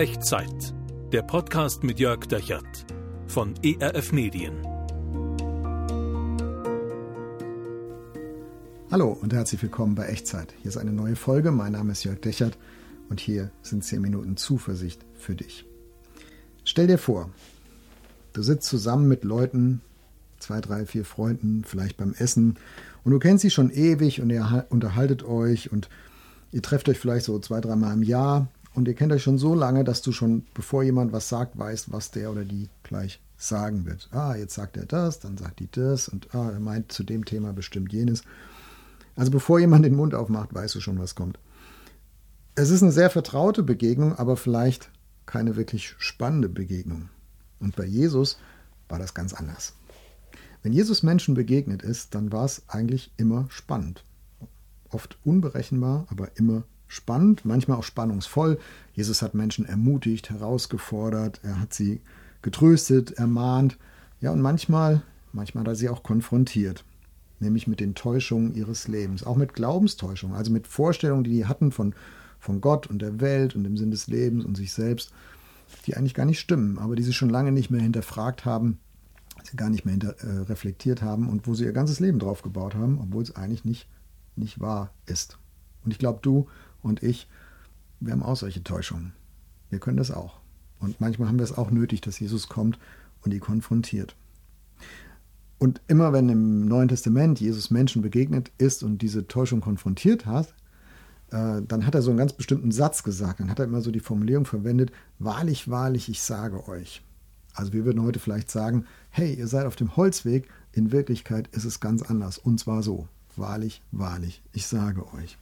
Echtzeit. Der Podcast mit Jörg Dechert von ERF Medien. Hallo und herzlich willkommen bei Echtzeit. Hier ist eine neue Folge. Mein Name ist Jörg Dechert und hier sind 10 Minuten Zuversicht für dich. Stell dir vor, du sitzt zusammen mit Leuten, zwei, drei, vier Freunden, vielleicht beim Essen und du kennst sie schon ewig und ihr unterhaltet euch und ihr trefft euch vielleicht so zwei, dreimal im Jahr und ihr kennt euch schon so lange, dass du schon, bevor jemand was sagt, weißt, was der oder die gleich sagen wird. Ah, jetzt sagt er das, dann sagt die das und ah, er meint zu dem Thema bestimmt jenes. Also bevor jemand den Mund aufmacht, weißt du schon, was kommt. Es ist eine sehr vertraute Begegnung, aber vielleicht keine wirklich spannende Begegnung. Und bei Jesus war das ganz anders. Wenn Jesus Menschen begegnet ist, dann war es eigentlich immer spannend. Oft unberechenbar, aber immer spannend, manchmal auch spannungsvoll. Jesus hat Menschen ermutigt, herausgefordert, er hat sie getröstet, ermahnt. Ja, und manchmal, manchmal hat er sie auch konfrontiert, nämlich mit den Täuschungen ihres Lebens, auch mit Glaubenstäuschungen, also mit Vorstellungen, die die hatten von, von Gott und der Welt und dem Sinn des Lebens und sich selbst, die eigentlich gar nicht stimmen, aber die sie schon lange nicht mehr hinterfragt haben, sie gar nicht mehr hinter, äh, reflektiert haben und wo sie ihr ganzes Leben drauf gebaut haben, obwohl es eigentlich nicht, nicht wahr ist. Und ich glaube, du und ich, wir haben auch solche Täuschungen. Wir können das auch. Und manchmal haben wir es auch nötig, dass Jesus kommt und die konfrontiert. Und immer wenn im Neuen Testament Jesus Menschen begegnet ist und diese Täuschung konfrontiert hat, äh, dann hat er so einen ganz bestimmten Satz gesagt. Dann hat er immer so die Formulierung verwendet, wahrlich, wahrlich, ich sage euch. Also wir würden heute vielleicht sagen, hey, ihr seid auf dem Holzweg, in Wirklichkeit ist es ganz anders. Und zwar so, wahrlich, wahrlich, ich sage euch.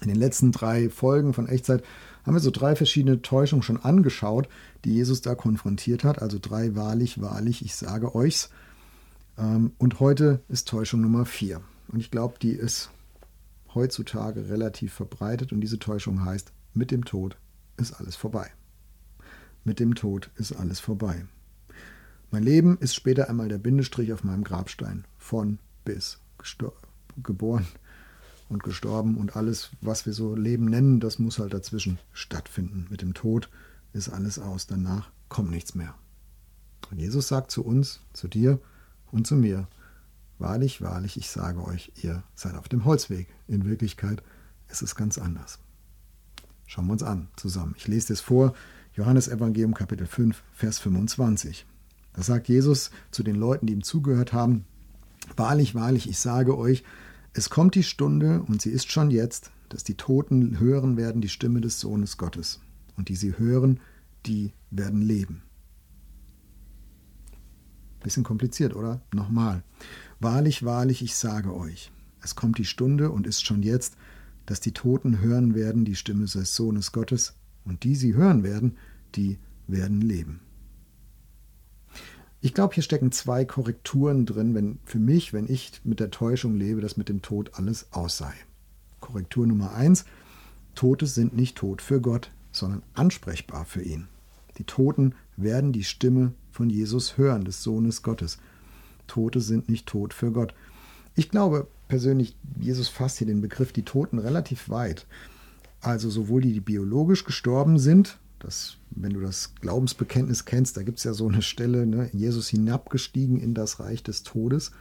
In den letzten drei Folgen von Echtzeit haben wir so drei verschiedene Täuschungen schon angeschaut, die Jesus da konfrontiert hat. Also drei wahrlich, wahrlich, ich sage euch's. Ähm, und heute ist Täuschung Nummer vier. Und ich glaube, die ist heutzutage relativ verbreitet. Und diese Täuschung heißt, mit dem Tod ist alles vorbei. Mit dem Tod ist alles vorbei. Mein Leben ist später einmal der Bindestrich auf meinem Grabstein. Von bis. Geboren, und gestorben und alles, was wir so Leben nennen, das muss halt dazwischen stattfinden. Mit dem Tod ist alles aus, danach kommt nichts mehr. Und Jesus sagt zu uns, zu dir und zu mir, wahrlich, wahrlich, ich sage euch, ihr seid auf dem Holzweg. In Wirklichkeit ist es ganz anders. Schauen wir uns an zusammen. Ich lese das vor, Johannes Evangelium Kapitel 5, Vers 25. Da sagt Jesus zu den Leuten, die ihm zugehört haben, Wahrlich, wahrlich, ich sage euch, es kommt die Stunde, und sie ist schon jetzt, dass die Toten hören werden die Stimme des Sohnes Gottes. Und die sie hören, die werden leben. Bisschen kompliziert, oder? Nochmal. Wahrlich, wahrlich, ich sage euch, es kommt die Stunde und ist schon jetzt, dass die Toten hören werden die Stimme des Sohnes Gottes, und die sie hören werden, die werden leben. Ich glaube, hier stecken zwei Korrekturen drin, wenn für mich, wenn ich mit der Täuschung lebe, dass mit dem Tod alles aus sei. Korrektur Nummer eins: Tote sind nicht tot für Gott, sondern ansprechbar für ihn. Die Toten werden die Stimme von Jesus hören, des Sohnes Gottes. Tote sind nicht tot für Gott. Ich glaube persönlich, Jesus fasst hier den Begriff die Toten relativ weit. Also sowohl die, die biologisch gestorben sind, das, wenn du das Glaubensbekenntnis kennst, da gibt es ja so eine Stelle, ne, Jesus hinabgestiegen in das Reich des Todes.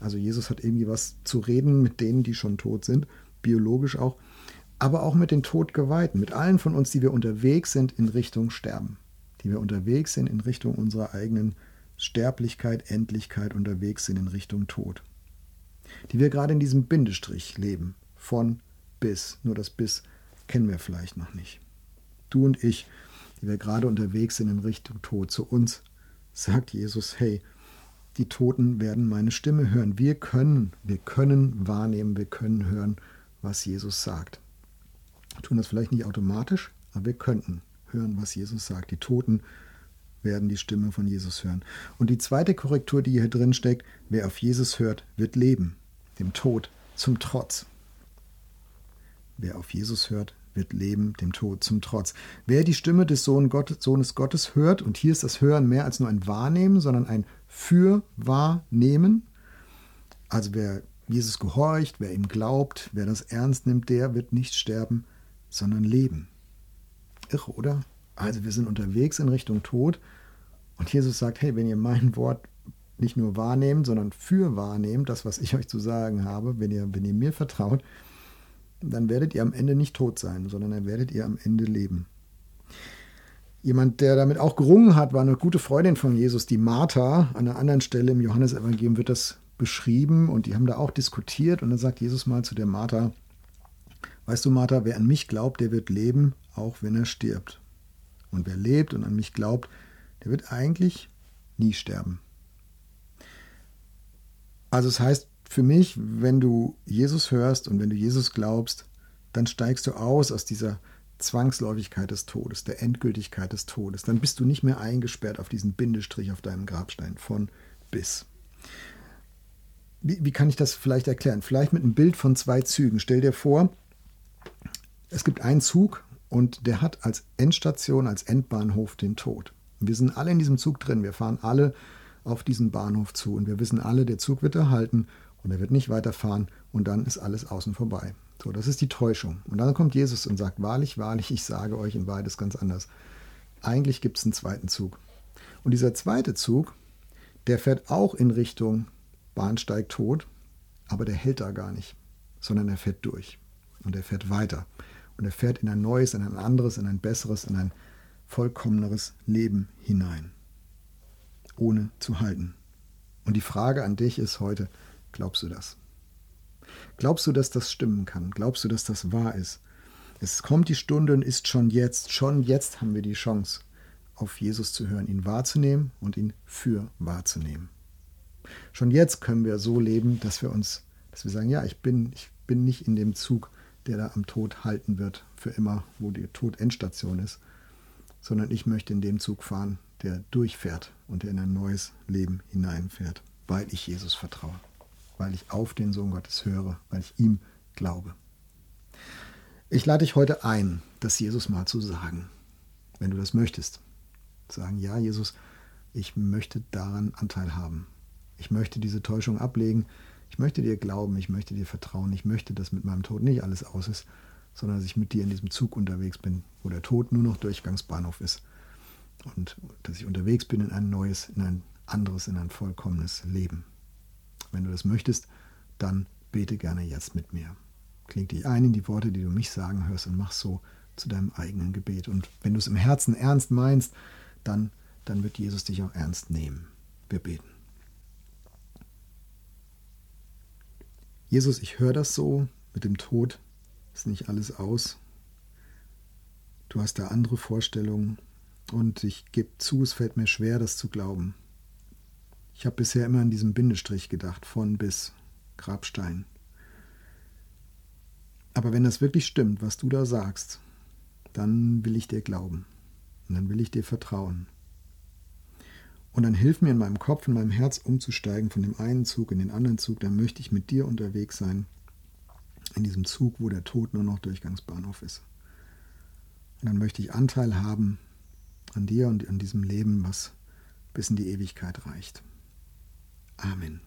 Also Jesus hat irgendwie was zu reden mit denen, die schon tot sind, biologisch auch, aber auch mit den Todgeweihten, mit allen von uns, die wir unterwegs sind in Richtung Sterben, die wir unterwegs sind in Richtung unserer eigenen Sterblichkeit, Endlichkeit, unterwegs sind in Richtung Tod. Die wir gerade in diesem Bindestrich leben, von bis, nur das bis kennen wir vielleicht noch nicht du und ich, die wir gerade unterwegs sind in Richtung Tod, zu uns sagt Jesus, hey, die Toten werden meine Stimme hören. Wir können, wir können wahrnehmen, wir können hören, was Jesus sagt. Wir tun das vielleicht nicht automatisch, aber wir könnten hören, was Jesus sagt. Die Toten werden die Stimme von Jesus hören. Und die zweite Korrektur, die hier drin steckt, wer auf Jesus hört, wird leben, dem Tod zum Trotz. Wer auf Jesus hört, wird leben, dem Tod zum Trotz. Wer die Stimme des Sohn Gott, Sohnes Gottes hört, und hier ist das Hören mehr als nur ein Wahrnehmen, sondern ein Fürwahrnehmen, also wer Jesus gehorcht, wer ihm glaubt, wer das ernst nimmt, der wird nicht sterben, sondern leben. Irre, oder? Also wir sind unterwegs in Richtung Tod und Jesus sagt, hey, wenn ihr mein Wort nicht nur wahrnehmt, sondern für wahrnehmt, das, was ich euch zu sagen habe, wenn ihr, wenn ihr mir vertraut, dann werdet ihr am Ende nicht tot sein, sondern dann werdet ihr am Ende leben. Jemand, der damit auch gerungen hat, war eine gute Freundin von Jesus, die Martha. An einer anderen Stelle im Johannesevangelium wird das beschrieben und die haben da auch diskutiert. Und dann sagt Jesus mal zu der Martha, weißt du Martha, wer an mich glaubt, der wird leben, auch wenn er stirbt. Und wer lebt und an mich glaubt, der wird eigentlich nie sterben. Also es heißt für mich, wenn du Jesus hörst und wenn du Jesus glaubst, dann steigst du aus aus dieser Zwangsläufigkeit des Todes, der Endgültigkeit des Todes. Dann bist du nicht mehr eingesperrt auf diesen Bindestrich auf deinem Grabstein von bis. Wie, wie kann ich das vielleicht erklären? Vielleicht mit einem Bild von zwei Zügen. Stell dir vor, es gibt einen Zug und der hat als Endstation, als Endbahnhof den Tod. Wir sind alle in diesem Zug drin. Wir fahren alle auf diesen Bahnhof zu und wir wissen alle, der Zug wird erhalten und er wird nicht weiterfahren und dann ist alles außen vorbei. So, das ist die Täuschung. Und dann kommt Jesus und sagt, wahrlich, wahrlich, ich sage euch, in ist ganz anders. Eigentlich gibt es einen zweiten Zug. Und dieser zweite Zug, der fährt auch in Richtung Bahnsteig tot, aber der hält da gar nicht, sondern er fährt durch. Und er fährt weiter. Und er fährt in ein neues, in ein anderes, in ein besseres, in ein vollkommeneres Leben hinein. Ohne zu halten. Und die Frage an dich ist heute, glaubst du das? Glaubst du, dass das stimmen kann? Glaubst du, dass das wahr ist? Es kommt die Stunde und ist schon jetzt, schon jetzt haben wir die Chance, auf Jesus zu hören, ihn wahrzunehmen und ihn für wahrzunehmen. Schon jetzt können wir so leben, dass wir uns, dass wir sagen, ja, ich bin, ich bin nicht in dem Zug, der da am Tod halten wird, für immer, wo die Tod-Endstation ist, sondern ich möchte in dem Zug fahren, der durchfährt und der in ein neues Leben hineinfährt, weil ich Jesus vertraue weil ich auf den Sohn Gottes höre, weil ich ihm glaube. Ich lade dich heute ein, das Jesus mal zu sagen, wenn du das möchtest. Sagen, ja, Jesus, ich möchte daran Anteil haben. Ich möchte diese Täuschung ablegen. Ich möchte dir glauben, ich möchte dir vertrauen. Ich möchte, dass mit meinem Tod nicht alles aus ist, sondern dass ich mit dir in diesem Zug unterwegs bin, wo der Tod nur noch Durchgangsbahnhof ist. Und dass ich unterwegs bin in ein neues, in ein anderes, in ein vollkommenes Leben. Wenn du das möchtest, dann bete gerne jetzt mit mir. Kling dich ein in die Worte, die du mich sagen hörst und mach so zu deinem eigenen Gebet. Und wenn du es im Herzen ernst meinst, dann, dann wird Jesus dich auch ernst nehmen. Wir beten. Jesus, ich höre das so mit dem Tod, ist nicht alles aus. Du hast da andere Vorstellungen und ich gebe zu, es fällt mir schwer, das zu glauben. Ich habe bisher immer an diesem Bindestrich gedacht, von bis Grabstein. Aber wenn das wirklich stimmt, was du da sagst, dann will ich dir glauben. Und dann will ich dir vertrauen. Und dann hilf mir in meinem Kopf, in meinem Herz umzusteigen von dem einen Zug in den anderen Zug. Dann möchte ich mit dir unterwegs sein. In diesem Zug, wo der Tod nur noch Durchgangsbahnhof ist. Und dann möchte ich Anteil haben an dir und an diesem Leben, was bis in die Ewigkeit reicht. Amen.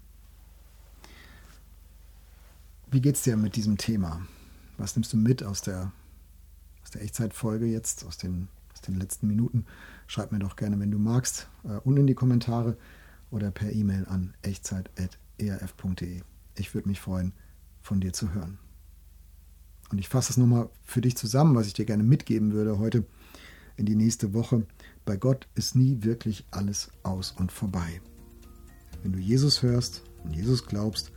Wie geht's dir mit diesem Thema? Was nimmst du mit aus der, aus der Echtzeitfolge jetzt, aus den, aus den letzten Minuten? Schreib mir doch gerne, wenn du magst, äh, unten in die Kommentare oder per E-Mail an echtzeit.erf.de. Ich würde mich freuen, von dir zu hören. Und ich fasse es nochmal für dich zusammen, was ich dir gerne mitgeben würde heute in die nächste Woche. Bei Gott ist nie wirklich alles aus und vorbei. Wenn du Jesus hörst und Jesus glaubst,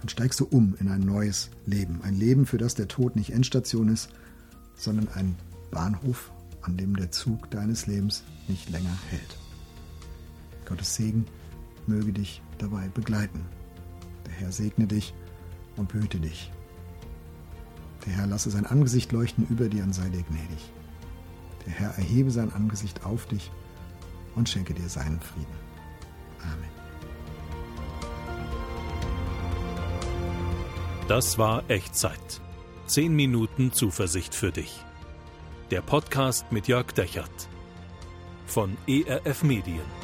dann steigst du um in ein neues Leben. Ein Leben, für das der Tod nicht Endstation ist, sondern ein Bahnhof, an dem der Zug deines Lebens nicht länger hält. Gottes Segen möge dich dabei begleiten. Der Herr segne dich und behüte dich. Der Herr lasse sein Angesicht leuchten über dir und sei dir gnädig. Der Herr erhebe sein Angesicht auf dich und schenke dir seinen Frieden. Amen. Das war Echtzeit. Zehn Minuten Zuversicht für dich. Der Podcast mit Jörg Dechert von ERF Medien.